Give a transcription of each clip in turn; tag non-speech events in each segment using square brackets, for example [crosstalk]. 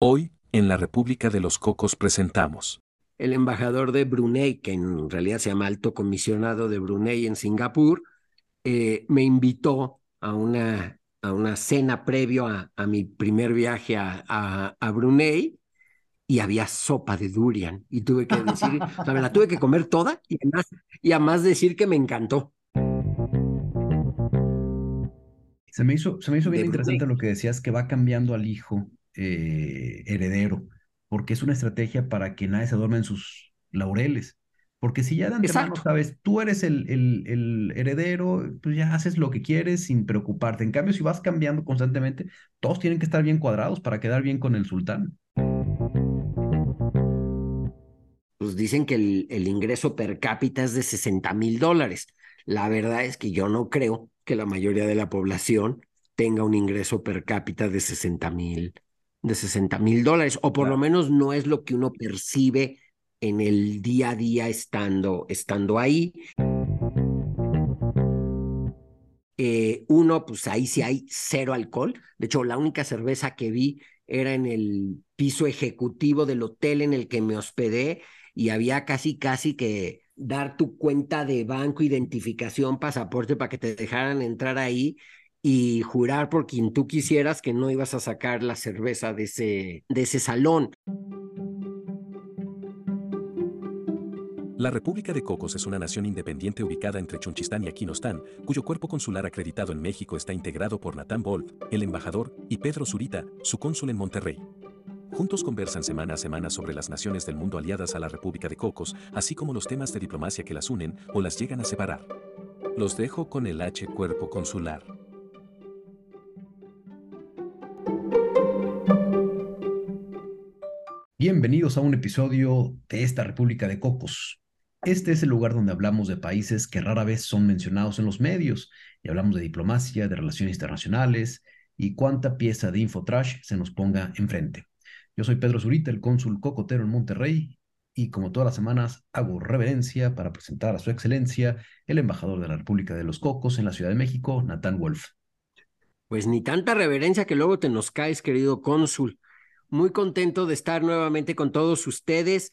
Hoy, en la República de los Cocos presentamos. El embajador de Brunei, que en realidad se llama alto comisionado de Brunei en Singapur, eh, me invitó a una, a una cena previo a, a mi primer viaje a, a, Brunei y había sopa de durian. Y tuve que decir, o sea, me la tuve que comer toda y además, y además decir que me encantó. Se me hizo, se me hizo bien interesante lo que decías, que va cambiando al hijo eh, heredero, porque es una estrategia para que nadie se duerma en sus laureles. Porque si ya de antemano sabes, tú eres el, el, el, heredero, pues ya haces lo que quieres sin preocuparte. En cambio, si vas cambiando constantemente, todos tienen que estar bien cuadrados para quedar bien con el sultán. Pues dicen que el, el ingreso per cápita es de 60 mil dólares. La verdad es que yo no creo que la mayoría de la población tenga un ingreso per cápita de 60 mil de 60 mil dólares, o por lo menos no es lo que uno percibe en el día a día estando, estando ahí. Eh, uno, pues ahí sí hay cero alcohol. De hecho, la única cerveza que vi era en el piso ejecutivo del hotel en el que me hospedé y había casi, casi que dar tu cuenta de banco, identificación, pasaporte para que te dejaran entrar ahí y jurar por quien tú quisieras que no ibas a sacar la cerveza de ese, de ese salón. La República de Cocos es una nación independiente ubicada entre Chonchistán y Aquinostán, cuyo cuerpo consular acreditado en México está integrado por Natán Wolf, el embajador, y Pedro Zurita, su cónsul en Monterrey. Juntos conversan semana a semana sobre las naciones del mundo aliadas a la República de Cocos, así como los temas de diplomacia que las unen o las llegan a separar. Los dejo con el H Cuerpo Consular. Bienvenidos a un episodio de esta República de Cocos. Este es el lugar donde hablamos de países que rara vez son mencionados en los medios y hablamos de diplomacia, de relaciones internacionales y cuánta pieza de infotrash se nos ponga enfrente. Yo soy Pedro Zurita, el cónsul cocotero en Monterrey y como todas las semanas hago reverencia para presentar a su excelencia el embajador de la República de los Cocos en la Ciudad de México, Natán Wolf. Pues ni tanta reverencia que luego te nos caes, querido cónsul muy contento de estar nuevamente con todos ustedes.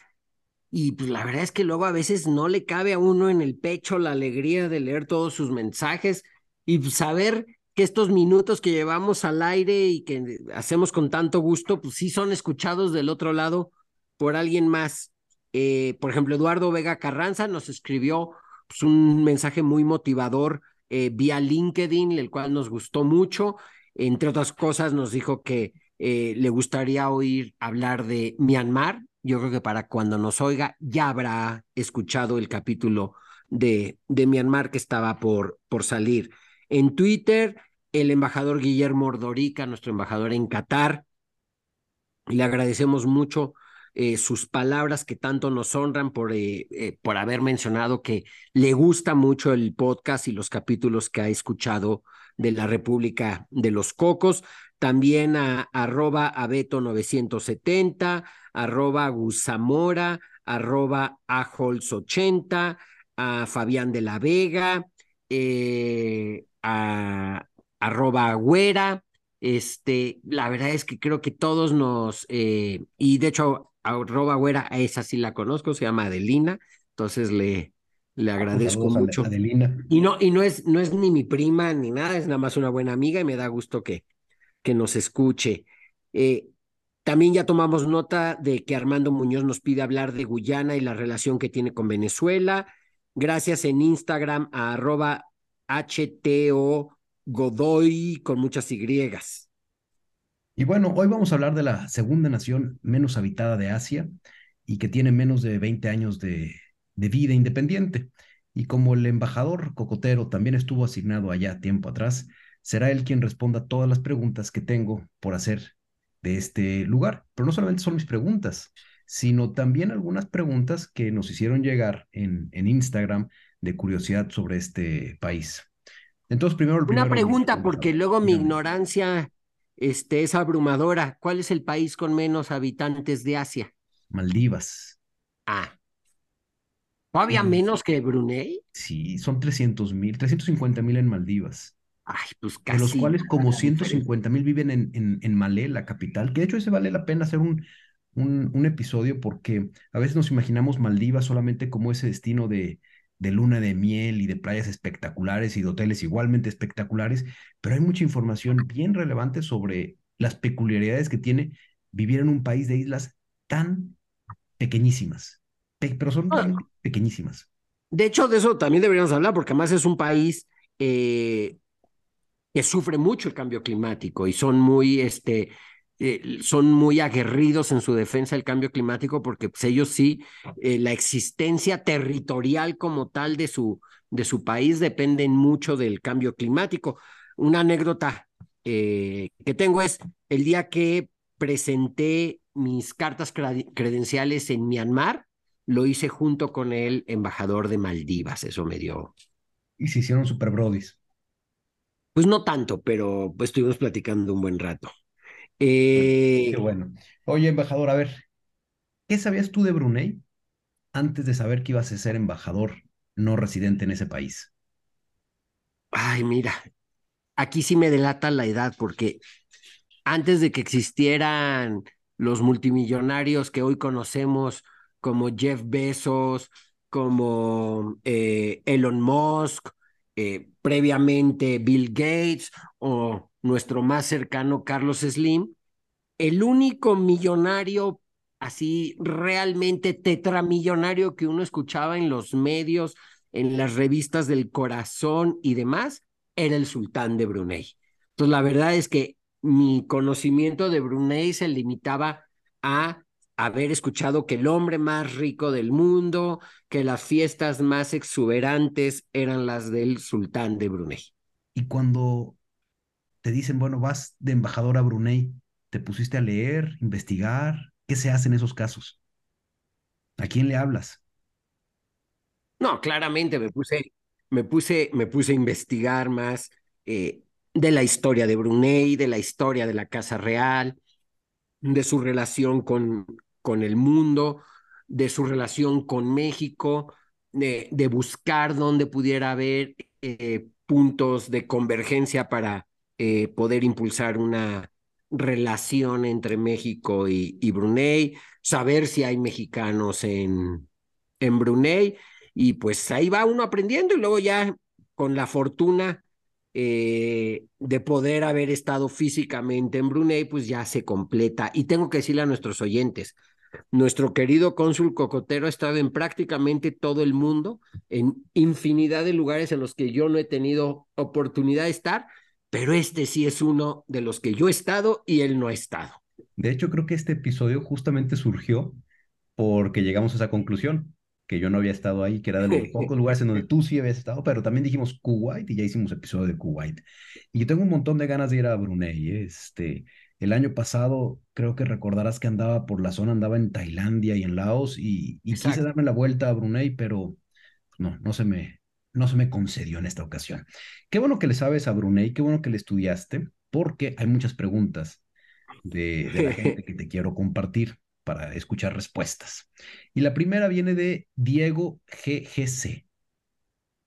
Y pues la verdad es que luego a veces no le cabe a uno en el pecho la alegría de leer todos sus mensajes y pues, saber que estos minutos que llevamos al aire y que hacemos con tanto gusto, pues sí son escuchados del otro lado por alguien más. Eh, por ejemplo, Eduardo Vega Carranza nos escribió pues, un mensaje muy motivador eh, vía LinkedIn, el cual nos gustó mucho. Entre otras cosas, nos dijo que eh, le gustaría oír hablar de Myanmar. Yo creo que para cuando nos oiga ya habrá escuchado el capítulo de, de Myanmar que estaba por, por salir. En Twitter, el embajador Guillermo Ordorica, nuestro embajador en Qatar, le agradecemos mucho eh, sus palabras que tanto nos honran por, eh, por haber mencionado que le gusta mucho el podcast y los capítulos que ha escuchado de la República de los Cocos también a arroba abeto970, arroba gusamora, arroba ajols80, a Fabián de la Vega, eh, a arroba agüera. Este, la verdad es que creo que todos nos, eh, y de hecho, arroba agüera, a esa sí la conozco, se llama Adelina, entonces le, le agradezco mucho. Adelina. Y no, y no es, no es ni mi prima ni nada, es nada más una buena amiga y me da gusto que, que nos escuche. Eh, también ya tomamos nota de que Armando Muñoz nos pide hablar de Guyana y la relación que tiene con Venezuela. Gracias en Instagram a arroba HTO Godoy con muchas Y. Y bueno, hoy vamos a hablar de la segunda nación menos habitada de Asia y que tiene menos de 20 años de, de vida independiente. Y como el embajador cocotero también estuvo asignado allá tiempo atrás, será él quien responda todas las preguntas que tengo por hacer de este lugar. Pero no solamente son mis preguntas, sino también algunas preguntas que nos hicieron llegar en, en Instagram de curiosidad sobre este país. Entonces, primero... Una pregunta, porque luego mi ignorancia este, es abrumadora. ¿Cuál es el país con menos habitantes de Asia? Maldivas. Ah. ¿Todavía menos que Brunei? Sí, son 300 mil, 350 mil en Maldivas. Ay, pues de casi. los cuales como nada diferente. 150 mil viven en, en, en Malé, la capital, que de hecho ese vale la pena hacer un, un, un episodio porque a veces nos imaginamos Maldivas solamente como ese destino de, de luna de miel y de playas espectaculares y de hoteles igualmente espectaculares, pero hay mucha información bien relevante sobre las peculiaridades que tiene vivir en un país de islas tan pequeñísimas, pe- pero son Ah. pequeñísimas. De hecho, de eso también deberíamos hablar, porque además es un país eh, que sufre mucho el cambio climático y son muy, este, eh, son muy aguerridos en su defensa del cambio climático, porque pues, ellos sí, eh, la existencia territorial como tal de su, de su país dependen mucho del cambio climático. Una anécdota eh, que tengo es el día que presenté mis cartas credenciales en Myanmar, lo hice junto con el embajador de Maldivas, eso me dio, Y se hicieron super brodis. Pues no tanto, pero pues, estuvimos platicando un buen rato. Qué Eh, bueno. Oye, embajador, a ver, ¿qué sabías tú de Brunei antes de saber que ibas a ser embajador no residente en ese país? ay, mira, aquí sí me delata la edad, porque antes de que existieran los multimillonarios que hoy conocemos como Jeff Bezos, como eh, Elon Musk, eh, previamente Bill Gates o nuestro más cercano Carlos Slim, el único millonario así realmente tetramillonario que uno escuchaba en los medios, en las revistas del corazón y demás, era el sultán de Brunei. Entonces, la verdad es que mi conocimiento de Brunei se limitaba a haber escuchado que el hombre más rico del mundo, que las fiestas más exuberantes eran las del sultán de Brunei. Y cuando te dicen, bueno, vas de embajador a Brunei, ¿te pusiste a leer, investigar? ¿Qué se hace en esos casos? ¿A quién le hablas? No, claramente me puse, me puse, me puse a investigar más eh, de la historia de Brunei, de la historia de la Casa Real, de su relación con, con el mundo, de su relación con México, de, buscar dónde pudiera haber eh, puntos de convergencia para eh, poder impulsar una relación entre México y, y Brunei, saber si hay mexicanos en, en Brunei y pues ahí va uno aprendiendo y luego ya con la fortuna eh, de poder haber estado físicamente en Brunei, pues ya se completa. Y tengo que decirle a nuestros oyentes, nuestro querido cónsul Cocotero ha estado en prácticamente todo el mundo, en infinidad de lugares en los que yo no he tenido oportunidad de estar, pero este sí es uno de los que yo he estado y él no ha estado. De hecho, creo que este episodio justamente surgió porque llegamos a esa conclusión, que yo no había estado ahí, que era de los [laughs] pocos lugares en donde tú sí habías estado, pero también dijimos Kuwait y ya hicimos episodio de Kuwait. Y yo tengo un montón de ganas de ir a Brunei. Este, el año pasado creo que recordarás que andaba por la zona, andaba en Tailandia y en Laos y, y quise darme la vuelta a Brunei, pero no, no se me, no se me concedió en esta ocasión. Qué bueno que le sabes a Brunei, qué bueno que le estudiaste, porque hay muchas preguntas de, de la gente [laughs] que te quiero compartir para escuchar respuestas. Y la primera viene de Diego GGC.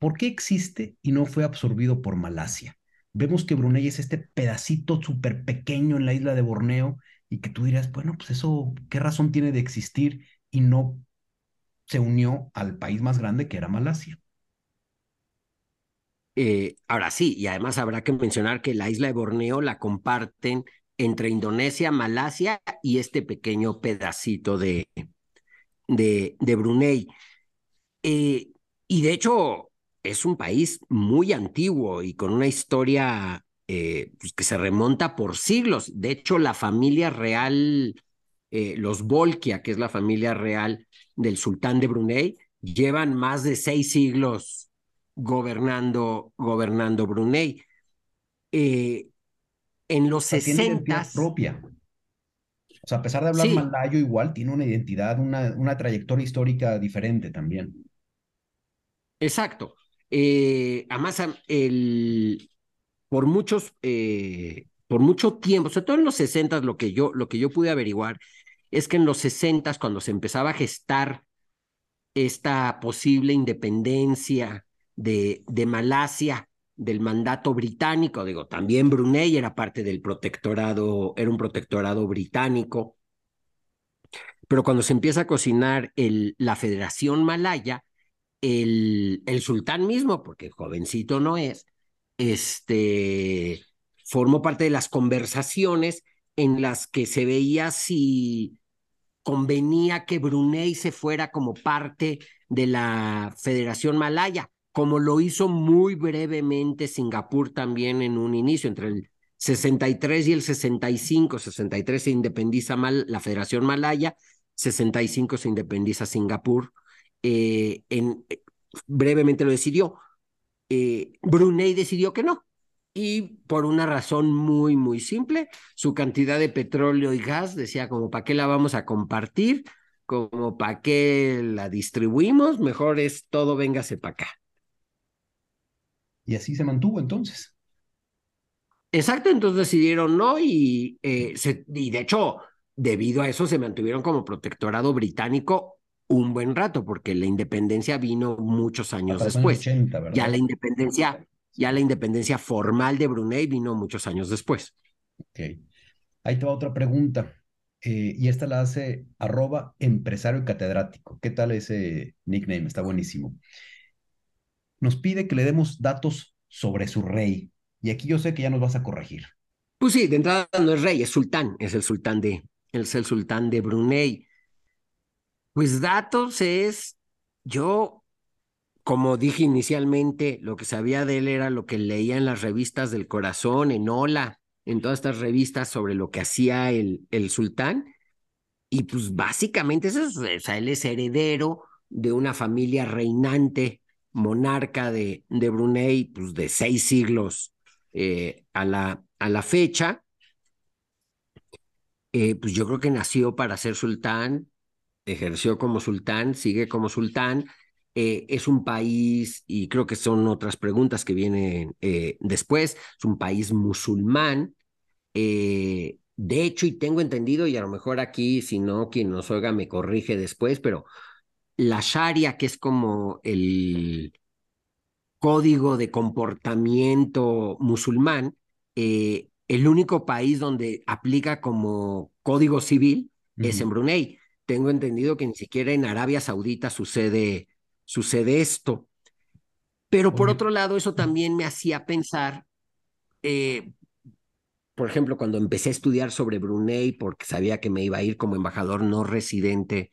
¿Por qué existe y no fue absorbido por Malasia? Vemos que Brunei es este pedacito súper pequeño en la isla de Borneo y que tú dirás, bueno, pues eso, ¿qué razón tiene de existir y no se unió al país más grande que era Malasia? Eh, ahora sí, y además habrá que mencionar que la isla de Borneo la comparten entre Indonesia, Malasia y este pequeño pedacito de, de, de Brunei. Eh, y de hecho es un país muy antiguo y con una historia eh, pues que se remonta por siglos. De hecho, la familia real, eh, los Bolkia, que es la familia real del sultán de Brunei, llevan más de seis siglos gobernando, gobernando Brunei. Eh, en los O sea, tiene identidad 60 propia. O sea, a pesar de hablar Sí. malayo, igual tiene una identidad, una, una trayectoria histórica diferente también. Exacto. Eh, además, el, por muchos, eh, por mucho tiempo, sobre todo en los 60, lo que yo, lo que yo pude averiguar es que en los 60, cuando se empezaba a gestar esta posible independencia de, de Malasia del mandato británico, digo, también Brunei era parte del protectorado, era un protectorado británico, pero cuando se empieza a cocinar el, la Federación Malaya, el, el sultán mismo, porque jovencito no es, este, formó parte de las conversaciones en las que se veía si convenía que Brunei se fuera como parte de la Federación Malaya, como lo hizo muy brevemente Singapur también en un inicio, entre el 63 y el 65. 63 se independiza mal, la Federación Malaya, 65 se independiza Singapur. Eh, en, eh, brevemente lo decidió. Eh, Brunei decidió que no, y por una razón muy, muy simple, su cantidad de petróleo y gas decía como, ¿para qué la vamos a compartir? Como, ¿para qué la distribuimos? Mejor es todo, véngase para acá. Y así se mantuvo entonces. Exacto, entonces decidieron no y, eh, y de hecho, debido a eso se mantuvieron como protectorado británico un buen rato, porque la independencia vino muchos años después. ya la independencia ya la independencia formal de Brunei vino muchos años después. Ok. Ahí te va otra pregunta. Eh, y esta la hace arroba empresario catedrático. ¿Qué tal ese nickname? Está buenísimo. Nos pide que le demos datos sobre su rey. Y aquí yo sé que ya nos vas a corregir. Pues sí, de entrada no es rey, es sultán. Es el sultán de, es el sultán de Brunei. Pues datos es, yo como dije inicialmente, lo que sabía de él era lo que leía en las revistas del corazón, en Ola, en todas estas revistas sobre lo que hacía el, el sultán. Y pues básicamente eso es, o él es heredero de una familia reinante, monarca de, de Brunei, pues de seis siglos eh, a, la, a la fecha. Eh, pues yo creo que nació para ser sultán, ejerció como sultán, sigue como sultán, eh, es un país, y creo que son otras preguntas que vienen eh, después, es un país musulmán. Eh, de hecho, y tengo entendido, y a lo mejor aquí, si no, quien nos oiga me corrige después, pero la Sharia, que es como el código de comportamiento musulmán, el único país donde aplica como código civil es en Brunei. Tengo entendido que ni siquiera en Arabia Saudita sucede sucede esto. Pero por otro lado, eso también me hacía pensar, eh, por ejemplo, cuando empecé a estudiar sobre Brunei, porque sabía que me iba a ir como embajador no residente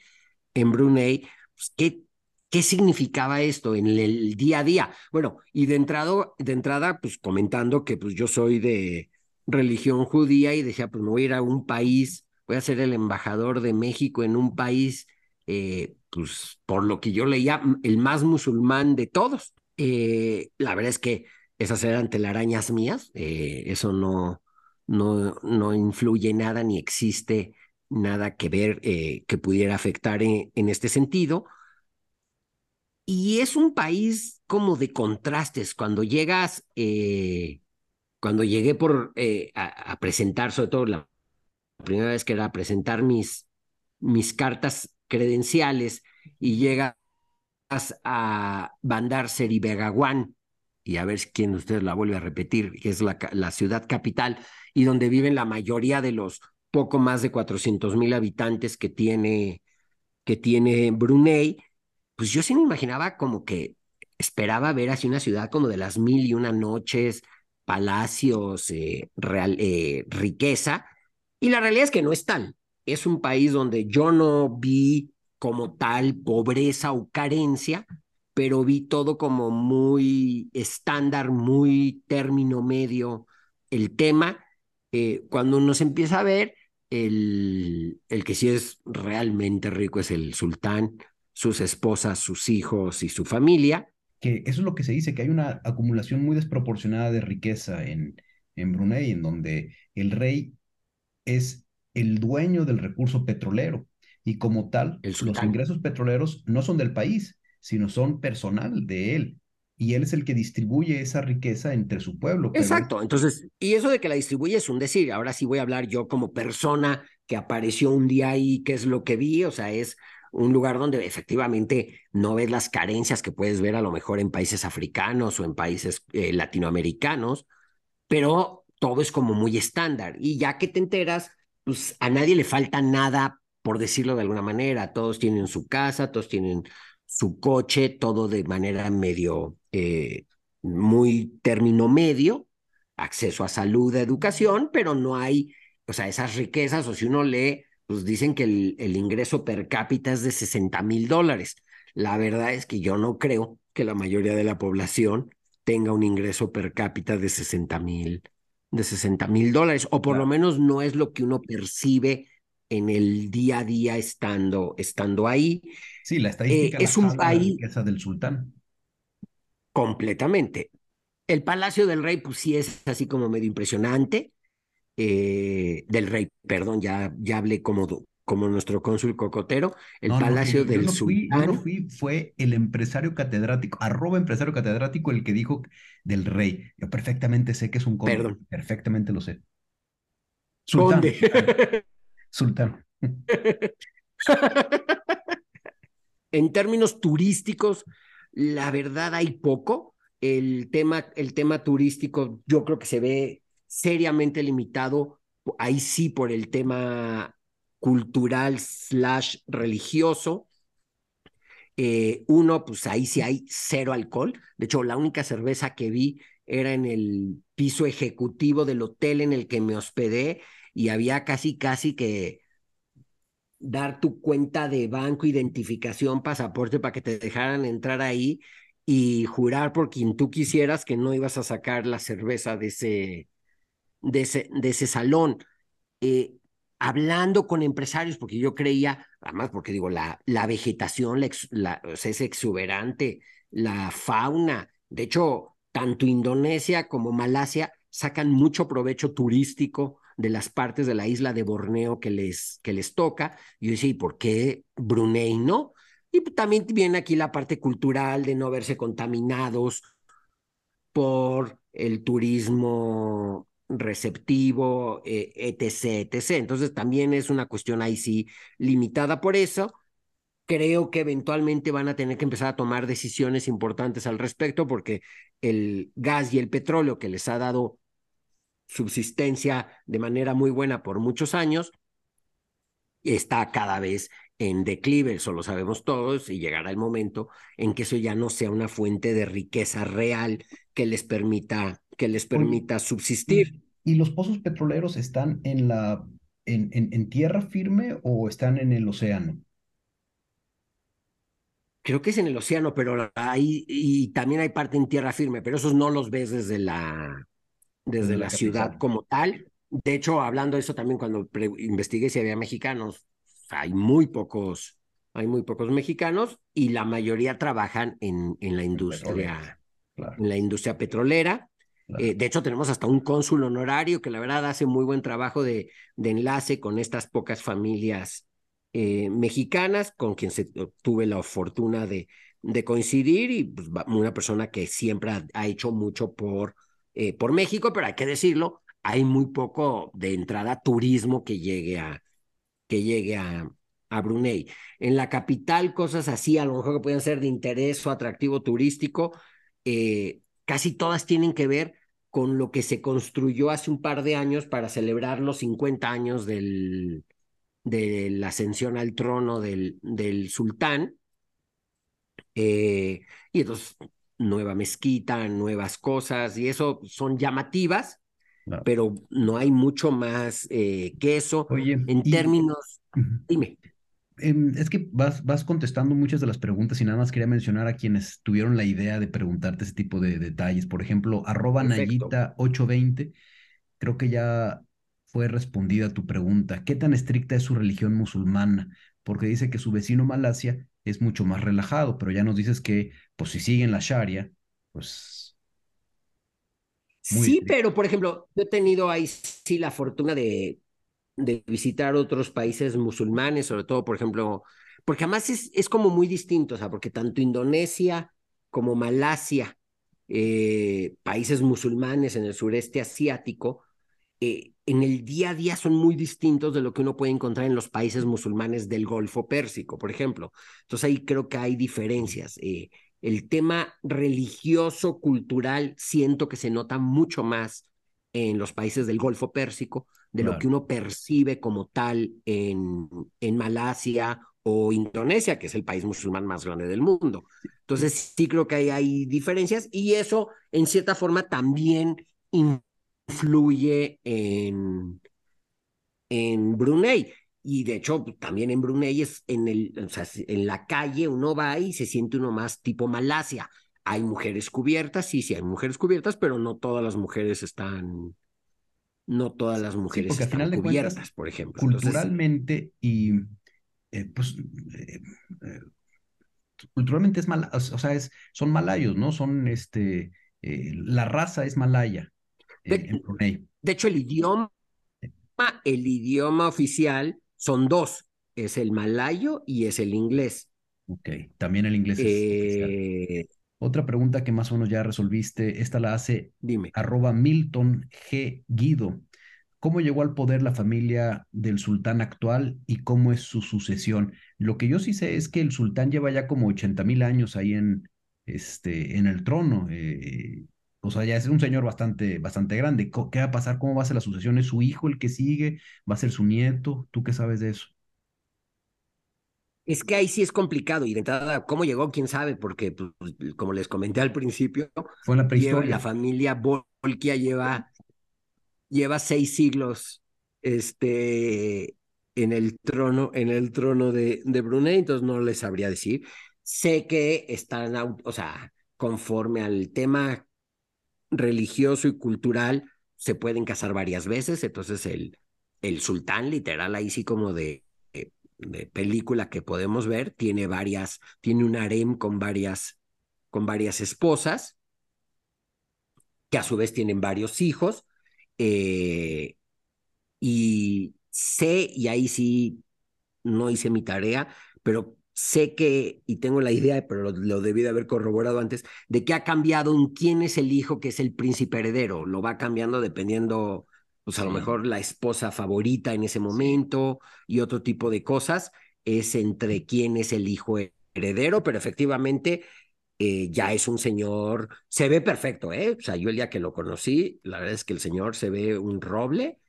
en Brunei, pues, ¿qué, ¿qué significaba esto en el día a día? Bueno, y de entrada, de entrada pues comentando que pues yo soy de religión judía y decía, pues me voy a ir a un país, voy a ser el embajador de México en un país eh, pues por lo que yo leía, el más musulmán de todos. Eh, la verdad es que esas eran telarañas mías, eh, eso no, no, no influye nada ni existe nada que ver que pudiera afectar en, este sentido. Y es un país como de contrastes. Cuando llegas, cuando llegué por a, presentar, sobre todo la primera vez que era presentar mis, mis cartas credenciales y llegas a Bandar Seri Begawan, y a ver quién de ustedes la vuelve a repetir, que es la, la ciudad capital y donde viven la mayoría de los poco más de 400 mil habitantes que tiene, que tiene Brunei, pues yo sí me imaginaba como que esperaba ver así una ciudad como de las mil y una noches, palacios, eh, real, eh, riqueza, y la realidad es que no es tal es un país donde yo no vi como tal pobreza o carencia, pero vi todo como muy estándar, muy término medio el tema. Cuando uno se empieza a ver, el, el que sí es realmente rico es el sultán, sus esposas, sus hijos y su familia. Que eso es lo que se dice, que hay una acumulación muy desproporcionada de riqueza en, en Brunei, en donde el rey es el dueño del recurso petrolero y como tal, los ingresos petroleros no son del país, sino son personal de él. Y él es el que distribuye esa riqueza entre su pueblo. Exacto. Entonces, y eso de que la distribuye es un decir. Ahora sí voy a hablar yo como persona que apareció un día ahí, qué es lo que vi. O sea, es un lugar donde efectivamente no ves las carencias que puedes ver a lo mejor en países africanos o en países eh, latinoamericanos, pero todo es como muy estándar. Y ya que te enteras, pues a nadie le falta nada, por decirlo de alguna manera. Todos tienen su casa, todos tienen su coche, todo de manera medio, eh, muy término medio, acceso a salud, a educación, pero no hay, o sea, esas riquezas, o si uno lee pues dicen que el, ingreso per cápita es de 60 mil dólares. La verdad es que yo no creo que la mayoría de la población tenga un ingreso per cápita de 60 mil de 60 mil dólares, o por lo menos no es lo que uno percibe en el día a día estando, estando ahí. Sí, la estadística eh, es un país del sultán. Completamente. El Palacio del Rey, pues sí es así como medio impresionante. Eh, del rey, perdón, ya, ya hablé como, como nuestro cónsul cocotero, el Palacio del Sultán. fue el empresario catedrático, arroba empresario catedrático, el que dijo del rey. Yo perfectamente sé que es un cónsul, perdón. perfectamente lo sé. Sultán. [laughs] Sultán. [laughs] en términos turísticos, la verdad hay poco. El tema, el tema turístico yo creo que se ve seriamente limitado, ahí sí por el tema cultural slash religioso. Eh, uno, pues ahí sí hay cero alcohol. De hecho, la única cerveza que vi era en el piso ejecutivo del hotel en el que me hospedé y había casi, casi que dar tu cuenta de banco, identificación, pasaporte para que te dejaran entrar ahí y jurar por quien tú quisieras que no ibas a sacar la cerveza de ese, de ese, de ese salón, eh, hablando con empresarios, porque yo creía, además porque digo, la, la vegetación la, es exuberante, la fauna, de hecho, tanto Indonesia como Malasia sacan mucho provecho turístico de las partes de la isla de Borneo que les, que les toca. Yo decía, ¿y por qué Brunei no? Y también viene aquí la parte cultural de no verse contaminados por el turismo receptivo, eh, etc., etc. Entonces también es una cuestión ahí sí limitada por eso. Creo que eventualmente van a tener que empezar a tomar decisiones importantes al respecto porque el gas y el petróleo que les ha dado subsistencia de manera muy buena por muchos años está cada vez en declive, eso lo sabemos todos, y llegará el momento en que eso ya no sea una fuente de riqueza real que les permita que les permita subsistir. ¿Y los pozos petroleros están en, la, en, en, tierra firme o están en el océano? Creo que es en el océano, pero hay, y también hay parte en tierra firme, pero esos no los ves desde la, desde, la, ciudad como tal. De hecho, hablando de eso también cuando investigué si había mexicanos, hay muy pocos, hay muy pocos mexicanos y la mayoría trabajan en, en la industria, en la industria petrolera. Eh, de hecho, tenemos hasta un cónsul honorario que la verdad hace muy buen trabajo de, de enlace con estas pocas familias eh, mexicanas con quien se, tuve la fortuna de, de coincidir y pues, una persona que siempre ha, hecho mucho por, eh, por México, pero hay que decirlo, hay muy poco de entrada turismo que llegue a, que llegue a, a Brunei. En la capital, cosas así, a lo mejor que pueden ser de interés o atractivo turístico, casi todas tienen que ver con lo que se construyó hace un par de años para celebrar los 50 años del, de la ascensión al trono del, del sultán. Eh, y entonces, nueva mezquita, nuevas cosas, y eso son llamativas, pero no hay mucho más eh, que eso. Oye, en términos, dime. Em, es que vas, vas contestando muchas de las preguntas y nada más quería mencionar a quienes tuvieron la idea de preguntarte ese tipo de detalles. Por ejemplo, arroba Nayita820, creo que ya fue respondida tu pregunta. ¿Qué tan estricta es su religión musulmana? Porque dice que su vecino Malasia es mucho más relajado, pero ya nos dices que, pues si siguen la Sharia, pues... sí, pero por ejemplo, yo he tenido ahí sí la fortuna de de visitar otros países musulmanes, sobre todo, por ejemplo, porque además es, es como muy distinto, o sea, porque tanto Indonesia como Malasia, eh, países musulmanes en el sureste asiático, eh, en el día a día son muy distintos de lo que uno puede encontrar en los países musulmanes del Golfo Pérsico, por ejemplo. Entonces ahí creo que hay diferencias. Eh, el tema religioso, cultural, siento que se nota mucho más en los países del Golfo Pérsico de lo que uno percibe como tal en, en Malasia o Indonesia, que es el país musulmán más grande del mundo. Entonces sí creo que hay, hay diferencias y eso en cierta forma también influye en, en Brunei. Y de hecho, también en Brunei es en, el, o sea, en la calle uno va y se siente uno más tipo Malasia. Hay mujeres cubiertas, sí, sí hay mujeres cubiertas, pero no todas las mujeres están, no todas las mujeres están cubiertas, por ejemplo. Culturalmente y eh, pues eh, eh, culturalmente es mal, o sea, es, son malayos, ¿no? Son este, la raza es malaya. De, hecho, el idioma, el idioma oficial son dos, es el malayo y es el inglés. Ok, también el inglés es Otra pregunta que más o menos ya resolviste, esta la hace Dime. arroba Milton G. Guido. ¿Cómo llegó al poder la familia del sultán actual y cómo es su sucesión? Lo que yo sí sé es que el sultán lleva ya como 80 mil años ahí en, este, en el trono. Eh, o sea, ya es un señor bastante, bastante grande. ¿Qué va a pasar? ¿Cómo va a ser la sucesión? ¿Es su hijo el que sigue? ¿Va a ser su nieto? ¿Tú qué sabes de eso? Es que ahí sí es complicado y de entrada, ¿cómo llegó? ¿Quién sabe? Porque, pues, como les comenté al principio, Fue la, prehistoria. la familia Volkia lleva, lleva seis siglos este, en el trono, en el trono de, de Brunei, entonces no les sabría decir. Sé que están, o sea, conforme al tema religioso y cultural se pueden casar varias veces, entonces el, el sultán, literal, ahí sí como de, de, película que podemos ver, tiene varias, tiene un harem con varias, con varias esposas, que a su vez tienen varios hijos, eh, y sé, y ahí sí no hice mi tarea, pero sé que, y tengo la idea, pero lo, debí de haber corroborado antes, de que ha cambiado en quién es el hijo que es el príncipe heredero. Lo va cambiando dependiendo, pues a lo mejor la esposa favorita en ese momento y otro tipo de cosas. Es entre quién es el hijo heredero, pero efectivamente eh, ya es un señor, se ve perfecto, ¿eh? O sea, yo el día que lo conocí, la verdad es que el señor se ve un roble.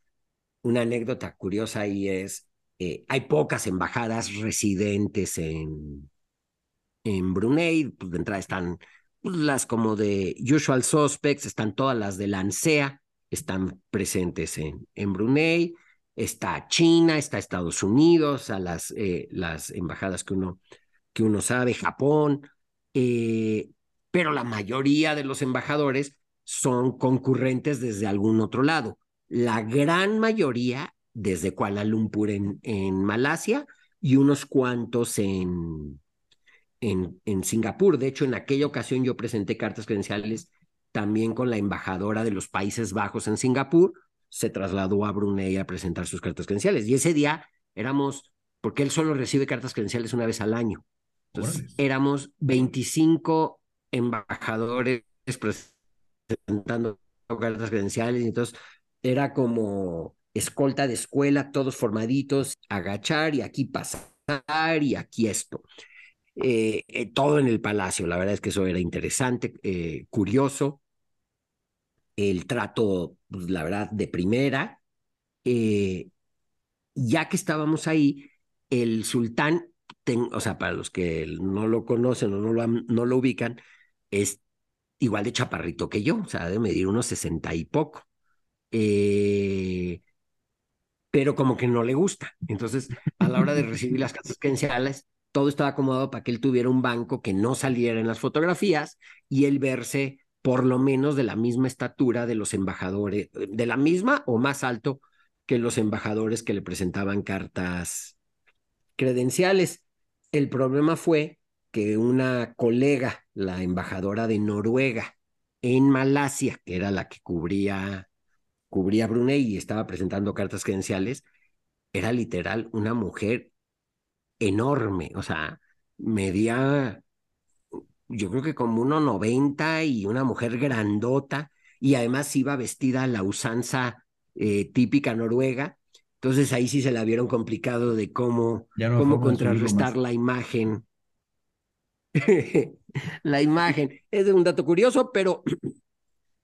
Una anécdota curiosa ahí es, eh, hay pocas embajadas residentes en, en Brunei, pues de entrada están pues, las como de Usual Suspects, están todas las de la ANSEA, están presentes en, en Brunei, está China, está Estados Unidos, a las, eh, las embajadas que uno, que uno sabe, Japón, eh, pero la mayoría de los embajadores son concurrentes desde algún otro lado. La gran mayoría desde Kuala Lumpur en, en Malasia y unos cuantos en, en, en, Singapur. De hecho, en aquella ocasión yo presenté cartas credenciales también con la embajadora de los Países Bajos en Singapur. Se trasladó a Brunei a presentar sus cartas credenciales. Y ese día éramos, porque él solo recibe cartas credenciales una vez al año. Entonces, éramos 25 embajadores presentando cartas credenciales. Y entonces, era como escolta de escuela, todos formaditos, agachar y aquí pasar y aquí esto. Eh, eh, todo en el palacio, la verdad es que eso era interesante, eh, curioso. El trato, pues, la verdad, de primera. ya que estábamos ahí, el sultán, o sea, para los que no lo conocen o no lo, no lo ubican, es igual de chaparrito que yo, o sea, de medir unos sesenta y poco. Eh, pero como que no le gusta. Entonces, a la hora de recibir las cartas credenciales, todo estaba acomodado para que él tuviera un banco que no saliera en las fotografías y él verse por lo menos de la misma estatura de los embajadores, de la misma o más alto que los embajadores que le presentaban cartas credenciales. El problema fue que una colega, la embajadora de Noruega en Malasia, que era la que cubría cubría Brunei y estaba presentando cartas credenciales, era literal una mujer enorme, o sea, medía, yo creo que como 1,90 y una mujer grandota, y además iba vestida a la usanza eh, típica noruega. Entonces ahí sí se la vieron complicado de cómo, cómo contrarrestar la imagen. [laughs] la imagen. Es un dato curioso, pero...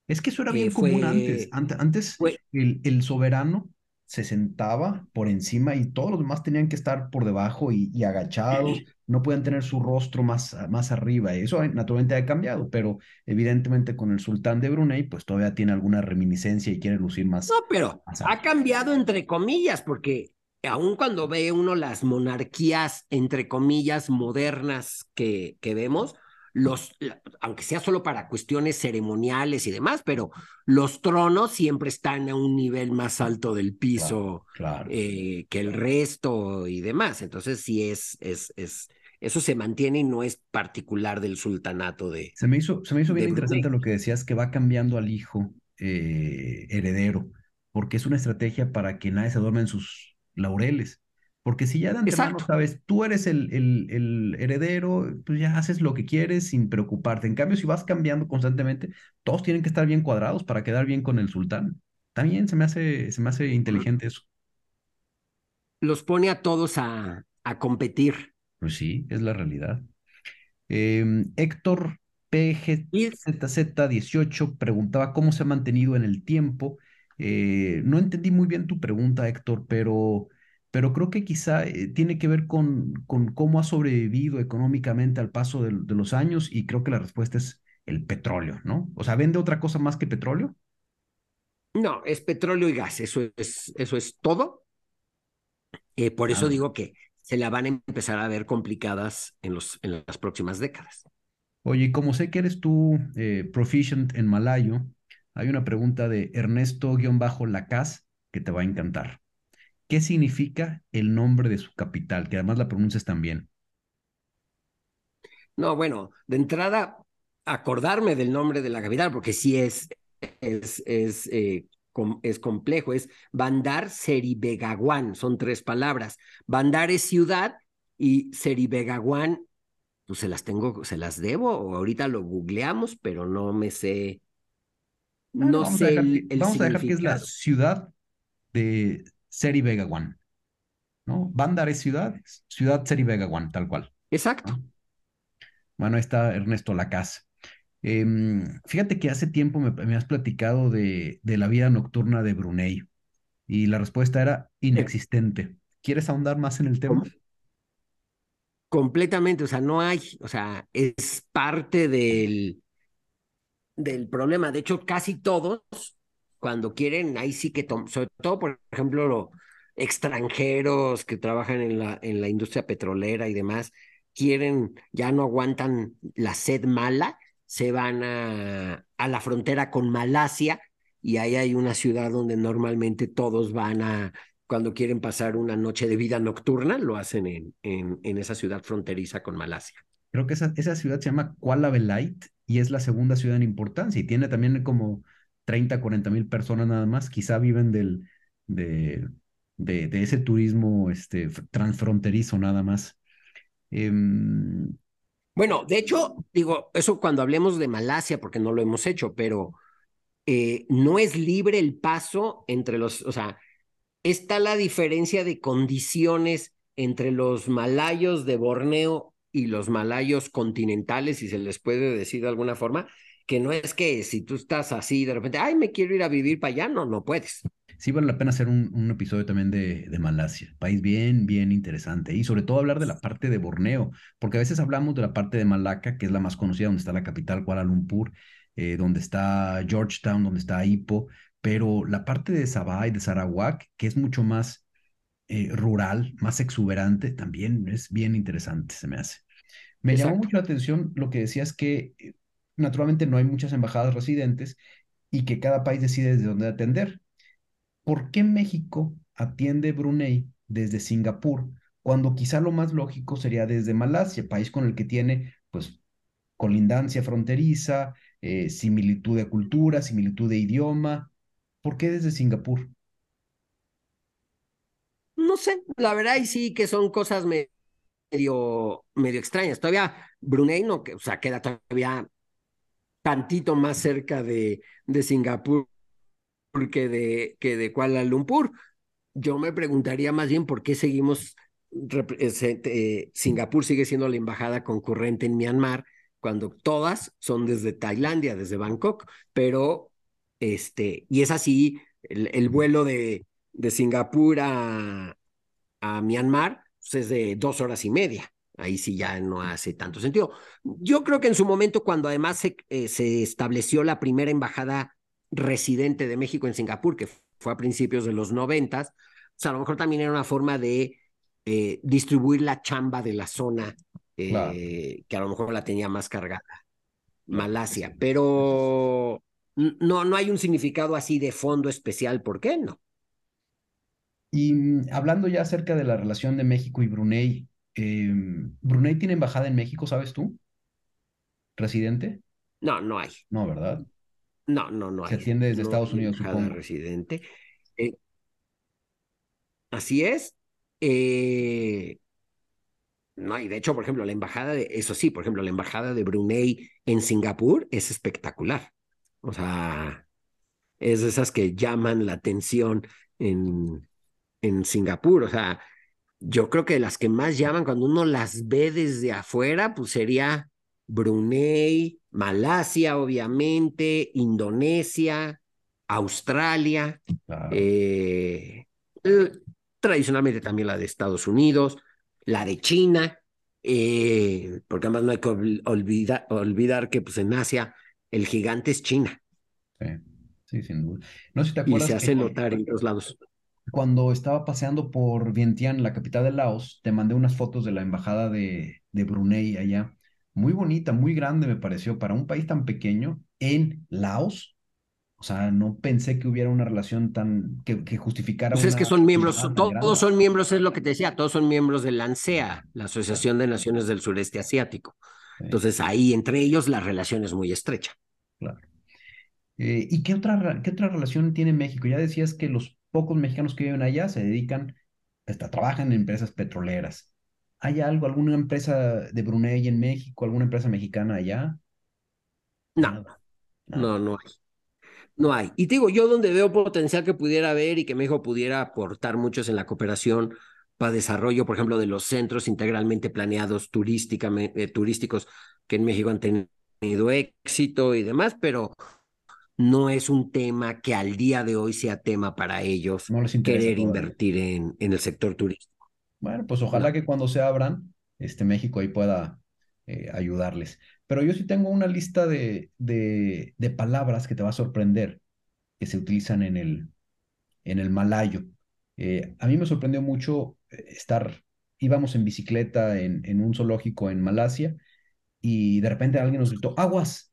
Es que eso era bien común antes. Antes, el, el soberano se sentaba por encima y todos los demás tenían que estar por debajo y, agachados, [laughs] no podían tener su rostro más, más arriba. Eso naturalmente ha cambiado, pero evidentemente con el sultán de Brunei, pues todavía tiene alguna reminiscencia y quiere lucir más. No, pero ha cambiado entre comillas, porque aun cuando ve uno las monarquías, entre comillas, modernas que, que vemos, los, aunque sea solo para cuestiones ceremoniales y demás, pero los tronos siempre están a un nivel más alto del piso eh, que el resto y demás. Entonces sí es, es, es, eso se mantiene y no es particular del sultanato de. Se me hizo, se me hizo bien interesante lo que decías, que va cambiando al hijo eh, heredero, porque es una estrategia para que nadie se duerma en sus laureles. Porque si ya de antemano sabes, tú eres el, el, el, heredero, pues ya haces lo que quieres sin preocuparte. En cambio, si vas cambiando constantemente, todos tienen que estar bien cuadrados para quedar bien con el sultán. También se me hace, se me hace inteligente eso. Los pone a todos a, a competir. Pues sí, es la realidad. Em, Héctor PGZZ18 preguntaba cómo se ha mantenido en el tiempo. Eh, no entendí muy bien tu pregunta, Héctor, pero pero creo que quizá eh, tiene que ver con, con, cómo ha sobrevivido económicamente al paso de, los años y creo que la respuesta es el petróleo, ¿no? O sea, ¿vende otra cosa más que petróleo? No, es petróleo y gas, eso es, eso es todo. Eh, por eso ah. digo que se la van a empezar a ver complicadas en, los, en las próximas décadas. Oye, como sé que eres tú eh, proficient en malayo, hay una pregunta de Ernesto-Lacaz que te va a encantar. ¿Qué significa el nombre de su capital? Que además la pronuncias también. No, bueno, de entrada, acordarme del nombre de la capital, porque sí es, es, es, eh, es complejo, es Bandar Seribegaguán, son tres palabras. Bandar es ciudad y Seribegaguán, pues se las tengo, se las debo, o ahorita lo googleamos, pero no me sé. No sé el, Vamos a dejar que es la ciudad de Seri Vega One. ¿no? Bandar es ciudad, ciudad Seri Vega One, tal cual. Exacto. Bueno, ahí está Ernesto Lacaz. Em, fíjate que hace tiempo me, has platicado de, de, la vida nocturna de Brunei y la respuesta era inexistente. ¿Quieres ahondar más en el tema? Completamente, o sea, no hay, o sea, es parte del, del problema. De hecho, casi todos cuando quieren, ahí sí que, sobre todo, por ejemplo, los extranjeros que trabajan en la, en la industria petrolera y demás, quieren, ya no aguantan la sed mala, se van a, a la frontera con Malasia y ahí hay una ciudad donde normalmente todos van a, cuando quieren pasar una noche de vida nocturna, lo hacen en, en, esa ciudad fronteriza con Malasia. Creo que esa, esa ciudad se llama Kuala Belait y es la segunda ciudad en importancia y tiene también como 30, 40 mil personas nada más, quizá viven del, de, ese turismo este, transfronterizo nada más. Em, bueno, de hecho, digo, eso cuando hablemos de Malasia, porque no lo hemos hecho, pero eh, no es libre el paso entre los, o sea, está la diferencia de condiciones entre los malayos de Borneo y los malayos continentales, si se les puede decir de alguna forma, que no es que si tú estás así de repente, ay, me quiero ir a vivir para allá, no, no puedes. Sí, vale la pena hacer un, un episodio también de, de, Malasia, país bien, bien interesante. Y sobre todo hablar de la parte de Borneo, porque a veces hablamos de la parte de Malaca, que es la más conocida, donde está la capital Kuala Lumpur, eh, donde está Georgetown, donde está Ipoh, pero la parte de Sabah y de Sarawak, que es mucho más eh, rural, más exuberante, también es bien interesante, se me hace. Me llamó mucho la atención lo que decías que eh, naturalmente no hay muchas embajadas residentes y que cada país decide desde dónde atender. ¿Por qué México atiende Brunei desde Singapur cuando quizá lo más lógico sería desde Malasia, país con el que tiene pues colindancia fronteriza, eh, similitud de cultura, similitud de idioma? ¿Por qué desde Singapur? No sé, la verdad y sí que son cosas medio, medio extrañas. Todavía Brunei no, o sea, queda todavía tantito más cerca de, de Singapur que de, que de Kuala Lumpur. Yo me preguntaría más bien por qué seguimos, eh, Singapur sigue siendo la embajada concurrente en Myanmar, cuando todas son desde Tailandia, desde Bangkok, pero, este, y es así, el, vuelo de, de Singapur a, a Myanmar pues, es de dos horas y media. Ahí sí ya no hace tanto sentido. Yo creo que en su momento, cuando además se, eh, se estableció la primera embajada residente de México en Singapur, que fue a principios de los noventas, o sea, a lo mejor también era una forma de eh, distribuir la chamba de la zona, eh, que a lo mejor la tenía más cargada. Malasia, pero no, no hay un significado así de fondo especial, ¿por qué no? Y mm, hablando ya acerca de la relación de México y Brunei, em, ¿Brunei tiene embajada en México, sabes tú? ¿Residente? No, no hay. No, ¿verdad? No, no, no hay. Se atiende desde Estados Unidos, supongo. residente. Eh, así es. Eh, no, y de hecho, por ejemplo, la embajada de, eso sí, por ejemplo, la embajada de Brunei en Singapur es espectacular. O sea, es de esas que llaman la atención en, en Singapur. O sea, yo creo que las que más llaman cuando uno las ve desde afuera, pues sería Brunei, Malasia, obviamente, Indonesia, Australia, eh, tradicionalmente también la de Estados Unidos, la de China, eh, porque además no hay que olvidar que pues en Asia el gigante es China. Sí, sí sin duda. No te. Y se hace notar en todos lados cuando estaba paseando por Vientiane, la capital de Laos, te mandé unas fotos de la embajada de, de Brunei allá. Muy bonita, muy grande me pareció para un país tan pequeño en Laos. O sea, no pensé que hubiera una relación tan que, que justificara. Pues es que son miembros, todos son miembros, es lo que te decía, todos son miembros de la ANSEA, la Asociación de Naciones del Sureste Asiático. Entonces ahí entre ellos la relación es muy estrecha. Claro. Eh, ¿Y qué otra, qué otra relación tiene México? Ya decías que los pocos mexicanos que viven allá se dedican, hasta trabajan en empresas petroleras. ¿Hay algo, alguna empresa de Brunei en México, alguna empresa mexicana allá? No, no, no hay. No hay. Y digo, yo donde veo potencial que pudiera haber y que México pudiera aportar muchos en la cooperación para desarrollo, por ejemplo, de los centros integralmente planeados turísticamente, eh, turísticos que en México han tenido éxito y demás, pero no es un tema que al día de hoy sea tema para ellos querer invertir en, en, el sector turístico. Bueno, pues ojalá que cuando se abran, este México ahí pueda eh, ayudarles. Pero yo sí tengo una lista de, de, de, palabras que te va a sorprender que se utilizan en el, en el malayo. Eh, a mí me sorprendió mucho eh, estar, íbamos en bicicleta en, en un zoológico en Malasia y de repente alguien nos gritó, aguas,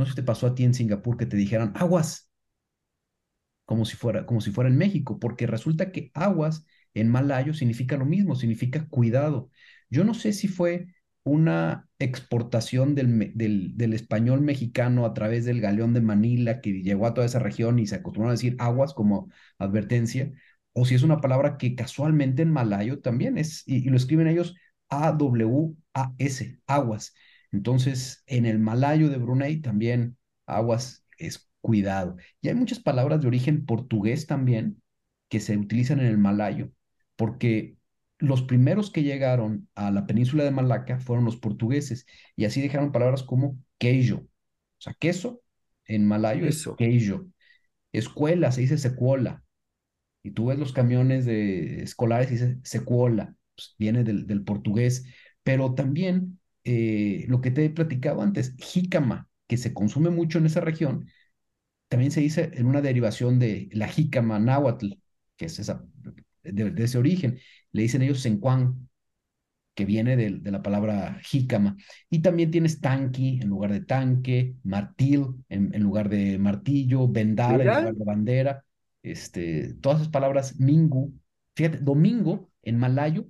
no sé si te pasó a ti en Singapur que te dijeran aguas, como si fuera, como si fuera en México, porque resulta que aguas en malayo significa lo mismo, significa cuidado. Yo no sé si fue una exportación del, del, español mexicano a través del galeón de Manila que llegó a toda esa región y se acostumbraron a decir aguas como advertencia, o si es una palabra que casualmente en malayo también es, y, y lo escriben ellos A-W-A-S, aguas. Entonces, en el malayo de Brunei también aguas es cuidado. Y hay muchas palabras de origen portugués también que se utilizan en el malayo, porque los primeros que llegaron a la península de Malaca fueron los portugueses y así dejaron palabras como queijo. O sea, queso en malayo es queijo. Escuela se dice secuola. Y tú ves los camiones de escolares y dice secuola. Pues viene del, del portugués. Pero también eh, lo que te he platicado antes, jícama, que se consume mucho en esa región, también se dice en una derivación de la jícama náhuatl, que es esa, de, ese origen. Le dicen ellos sencuán, que viene de, de, la palabra jícama. Y también tienes tanqui en lugar de tanque, martil en, en lugar de martillo, vendar en lugar de bandera. Este, todas esas palabras, mingu. Fíjate, domingo en malayo,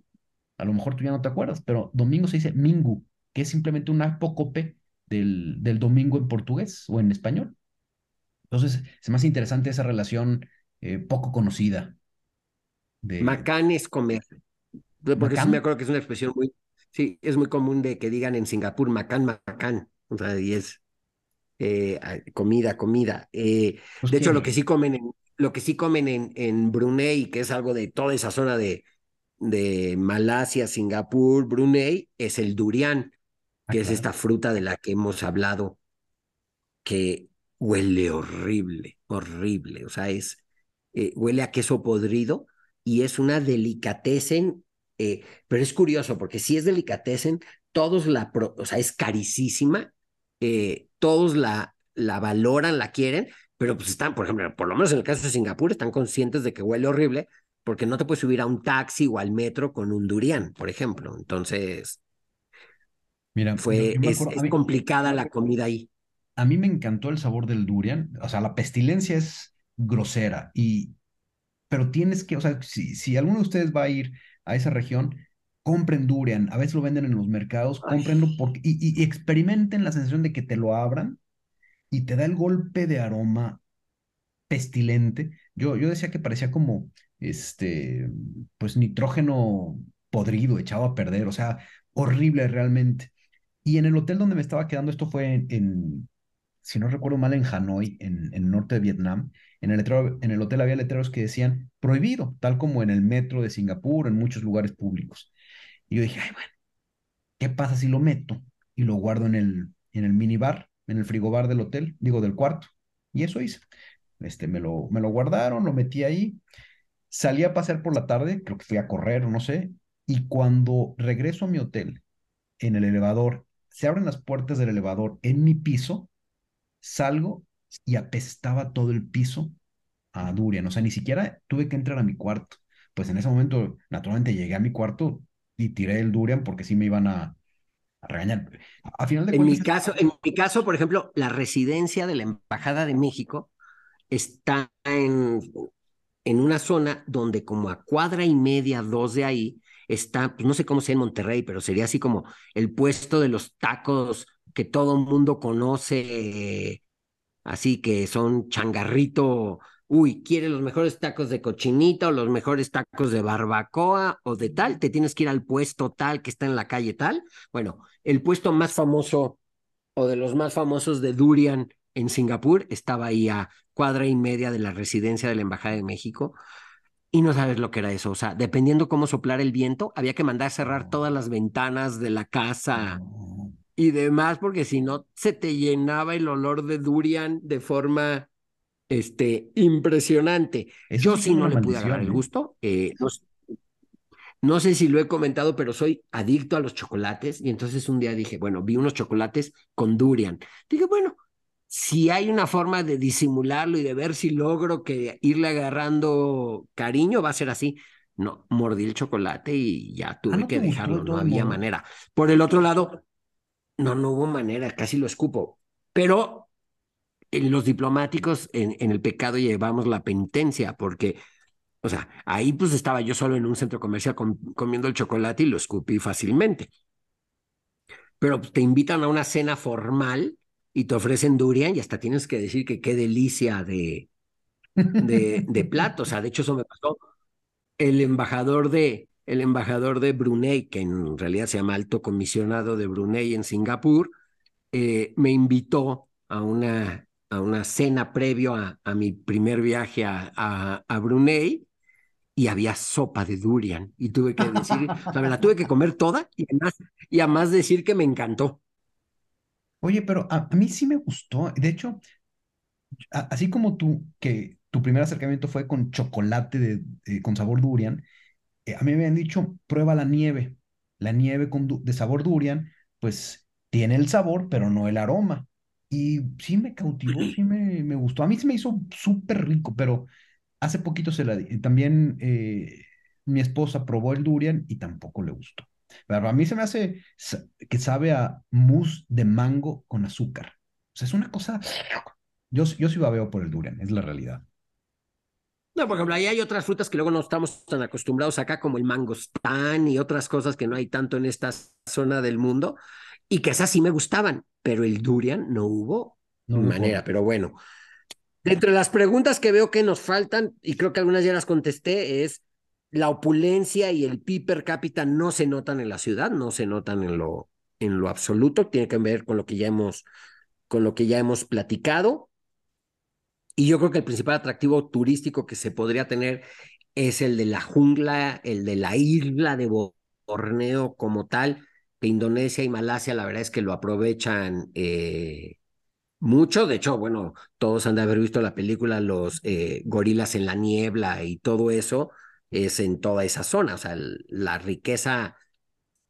a lo mejor tú ya no te acuerdas, pero domingo se dice mingu que es simplemente un apócope del, del domingo en portugués o en español. Entonces, es más interesante esa relación eh, poco conocida. De... Macán es comer. Porque sí me acuerdo que es una expresión muy, sí, es muy común de que digan en Singapur macán, macán. O sea, y es, eh, comida, comida. Eh, pues de hecho, lo que sí comen en, lo que sí comen en, en Brunei, que es algo de toda esa zona de, de Malasia, Singapur, Brunei, es el durian, ah, que es esta fruta de la que hemos hablado, que huele horrible, horrible. O sea, es, eh, huele a queso podrido y es una delicatessen, pero es curioso porque si es delicatessen, todos la, o sea, es carísima, todos la, la valoran, la quieren, pero pues están, por ejemplo, por lo menos en el caso de Singapur, están conscientes de que huele horrible porque no te puedes subir a un taxi o al metro con un durian, por ejemplo. Entonces, Mira, fue, es, complicada la comida ahí. A mí me encantó el sabor del durian, o sea, la pestilencia es grosera y, pero tienes que, o sea, si, si alguno de ustedes va a ir a esa región, compren durian, a veces lo venden en los mercados, cómprenlo porque, y, experimenten la sensación de que te lo abran y te da el golpe de aroma pestilente. Yo, yo decía que parecía como, este, pues nitrógeno podrido, echado a perder, o sea, horrible realmente. Y en el hotel donde me estaba quedando, esto fue en, si no recuerdo mal, en Hanoi, en, el norte de Vietnam, en el, hotel había letreros que decían prohibido, tal como en el metro de Singapur, en muchos lugares públicos. Y yo dije, ay, bueno, ¿qué pasa si lo meto y lo guardo en el, en el minibar, en el frigobar del hotel, digo, del cuarto? Y eso hice. Este, me lo, me lo guardaron, lo metí ahí, salí a pasear por la tarde, creo que fui a correr, no sé, y cuando regreso a mi hotel, en el elevador, se abren las puertas del elevador en mi piso, salgo y apestaba todo el piso a durian, o sea, ni siquiera tuve que entrar a mi cuarto. Pues en ese momento, naturalmente, llegué a mi cuarto y tiré el durian porque sí me iban a, regañar. A final de en mi caso, en mi caso, por ejemplo, la residencia de la Embajada de México está en, en una zona donde como a cuadra y media, dos de ahí, está, pues no sé cómo sea en Monterrey, pero sería así como el puesto de los tacos que todo el mundo conoce, así que son changarrito uy, quiere los mejores tacos de cochinita o los mejores tacos de barbacoa o de tal, te tienes que ir al puesto tal que está en la calle tal. Bueno, el puesto más famoso o de los más famosos de Durian en Singapur estaba ahí a cuadra y media de la residencia de la Embajada de México. Y no sabes lo que era eso. O sea, dependiendo cómo soplar el viento, había que mandar cerrar todas las ventanas de la casa y demás, porque si no, se te llenaba el olor de durian de forma este, impresionante. Yo sí no le pude agarrar el ¿eh? gusto. Eh, no, sé si lo he comentado, pero soy adicto a los chocolates. Y entonces un día dije, bueno, vi unos chocolates con durian. Dije, bueno, si hay una forma de disimularlo y de ver si logro que irle agarrando cariño, va a ser así. No, mordí el chocolate y ya ah, tuve que dejarlo, no había manera. Por el otro lado, no, no hubo manera, casi lo escupo. Pero en los diplomáticos en, en, el pecado llevamos la penitencia, porque, o sea, ahí pues estaba yo solo en un centro comercial comiendo el chocolate y lo escupí fácilmente. Pero pues, te invitan a una cena formal y te ofrecen durian y hasta tienes que decir que qué delicia de, de, de [laughs] plato. O sea, de hecho eso me pasó. El embajador de, el embajador de Brunei, que en realidad se llama alto comisionado de Brunei en Singapur, eh, me invitó a una a una cena previo a, a mi primer viaje a, a, Brunei y había sopa de durian y tuve que decir, o sea, me la tuve que comer toda y además, y además decir que me encantó. Oye, pero a, mí sí me gustó. De hecho, así como tú, que tu primer acercamiento fue con chocolate de, con sabor durian, eh, a mí me habían dicho, prueba la nieve. La nieve con de sabor durian, pues tiene el sabor, pero no el aroma. Y sí me cautivó, sí me, me gustó. A mí se me hizo súper rico, pero hace poquito se la también eh, mi esposa probó el durian y tampoco le gustó. Pero a mí se me hace que sabe a mousse de mango con azúcar. O sea, es una cosa. Yo, yo sí babeo por el durian, es la realidad. No, por ejemplo, ahí hay otras frutas que luego no estamos tan acostumbrados acá, como el mangostán y otras cosas que no hay tanto en esta zona del mundo, y que esas sí me gustaban pero el durian no hubo manera, pero bueno. Dentro de las preguntas que veo que nos faltan, y creo que algunas ya las contesté, es la opulencia y el PIB per cápita no se notan en la ciudad, no se notan en lo, en lo absoluto, tiene que ver con lo que ya hemos con lo que ya hemos platicado. Y yo creo que el principal atractivo turístico que se podría tener es el de la jungla, el de la isla de Borneo como tal, que Indonesia y Malasia la verdad es que lo aprovechan eh, mucho. De hecho, bueno, todos han de haber visto la película Los eh, gorilas en la niebla y todo eso es en toda esa zona. O sea, la riqueza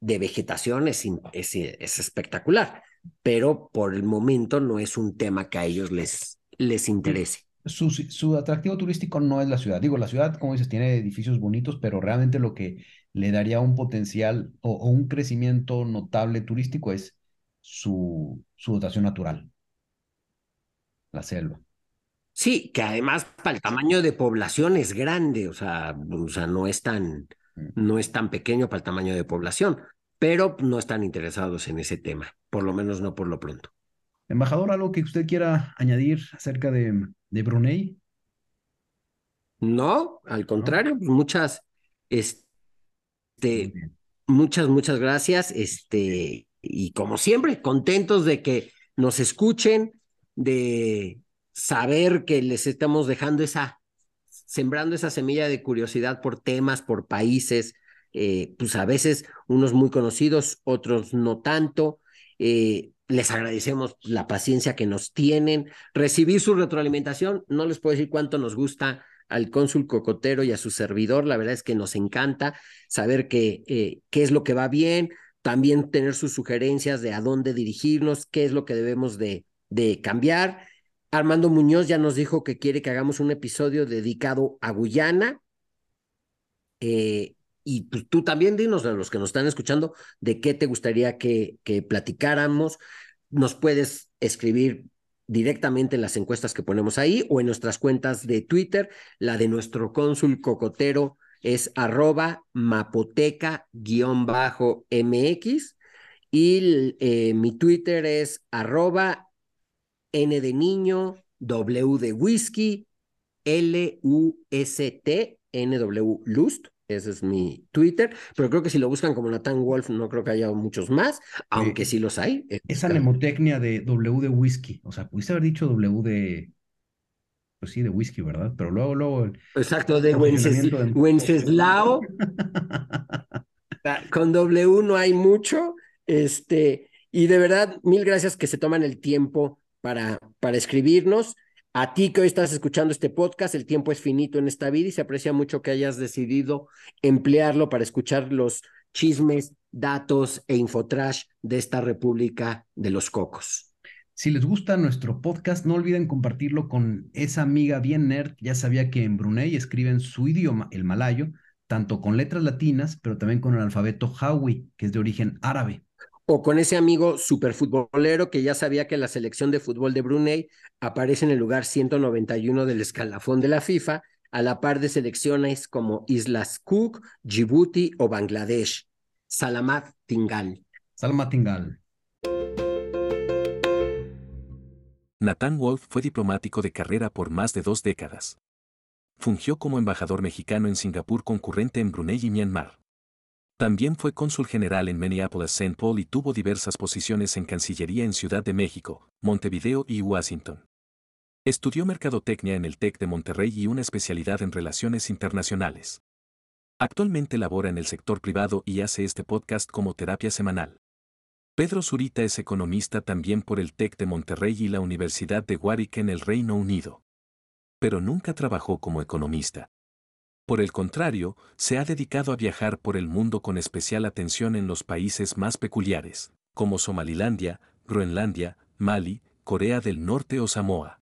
de vegetación es, es, es, espectacular, pero por el momento no es un tema que a ellos les, les interese. Su, su, atractivo turístico no es la ciudad. Digo, la ciudad, como dices, tiene edificios bonitos, pero realmente lo que le daría un potencial o, o un crecimiento notable turístico es su, su dotación natural, la selva. Sí, que además para el tamaño de población es grande, o sea, o sea no, es tan, no es tan pequeño para el tamaño de población, pero no están interesados en ese tema, por lo menos no por lo pronto. Embajador, ¿algo que usted quiera añadir acerca de, de Brunei? No, al contrario, pues muchas, este, muchas, muchas gracias, este, y como siempre, contentos de que nos escuchen, de saber que les estamos dejando esa, sembrando esa semilla de curiosidad por temas, por países, eh, pues a veces unos muy conocidos, otros no tanto. Eh, les agradecemos la paciencia que nos tienen, recibir su retroalimentación, no les puedo decir cuánto nos gusta al cónsul Cocotero y a su servidor, la verdad es que nos encanta saber que, eh, qué es lo que va bien, también tener sus sugerencias de a dónde dirigirnos, qué es lo que debemos de, de cambiar. Armando Muñoz ya nos dijo que quiere que hagamos un episodio dedicado a Guyana. Eh, y pues, tú también dinos a los que nos están escuchando de qué te gustaría que, platicáramos. Nos puedes escribir directamente en las encuestas que ponemos ahí o en nuestras cuentas de Twitter. La de nuestro cónsul cocotero es arroba mapoteca-mx y eh, mi Twitter es arroba N de niño, W de whisky, L-U-S-T, N-W Lust. Ese es mi Twitter, pero creo que si lo buscan como Nathan Wolf, no creo que haya muchos más, aunque sí los hay. Esa mnemotecnia de W de whisky, o sea, pudiste haber dicho W de, pues sí, de whisky, ¿verdad? Pero luego, luego. Exacto, de Wenceslao. [laughs] Con W no hay mucho. Este, y de verdad, mil gracias que se toman el tiempo para, para escribirnos. A ti que hoy estás escuchando este podcast, el tiempo es finito en esta vida y se aprecia mucho que hayas decidido emplearlo para escuchar los chismes, datos e infotrash de esta República de los Cocos. Si les gusta nuestro podcast, no olviden compartirlo con esa amiga bien nerd. Ya sabía que en Brunei escriben su idioma, el malayo, tanto con letras latinas, pero también con el alfabeto Hawi, que es de origen árabe o con ese amigo superfutbolero que ya sabía que la selección de fútbol de Brunei aparece en el lugar 191 del escalafón de la FIFA, a la par de selecciones como Islas Cook, Djibouti o Bangladesh. Salamat Tingal. Salamat Tingal. Nathan Wolf fue diplomático de carrera por más de dos décadas. Fungió como embajador mexicano en Singapur concurrente en Brunei y Myanmar. También fue cónsul general en Minneapolis-St. Paul y tuvo diversas posiciones en Cancillería en Ciudad de México, Montevideo y Washington. Estudió mercadotecnia en el TEC de Monterrey y una especialidad en relaciones internacionales. Actualmente labora en el sector privado y hace este podcast como terapia semanal. Pedro Zurita es economista también por el TEC de Monterrey y la Universidad de Warwick en el Reino Unido. Pero nunca trabajó como economista. Por el contrario, se ha dedicado a viajar por el mundo con especial atención en los países más peculiares, como Somalilandia, Groenlandia, Mali, Corea del Norte o Samoa.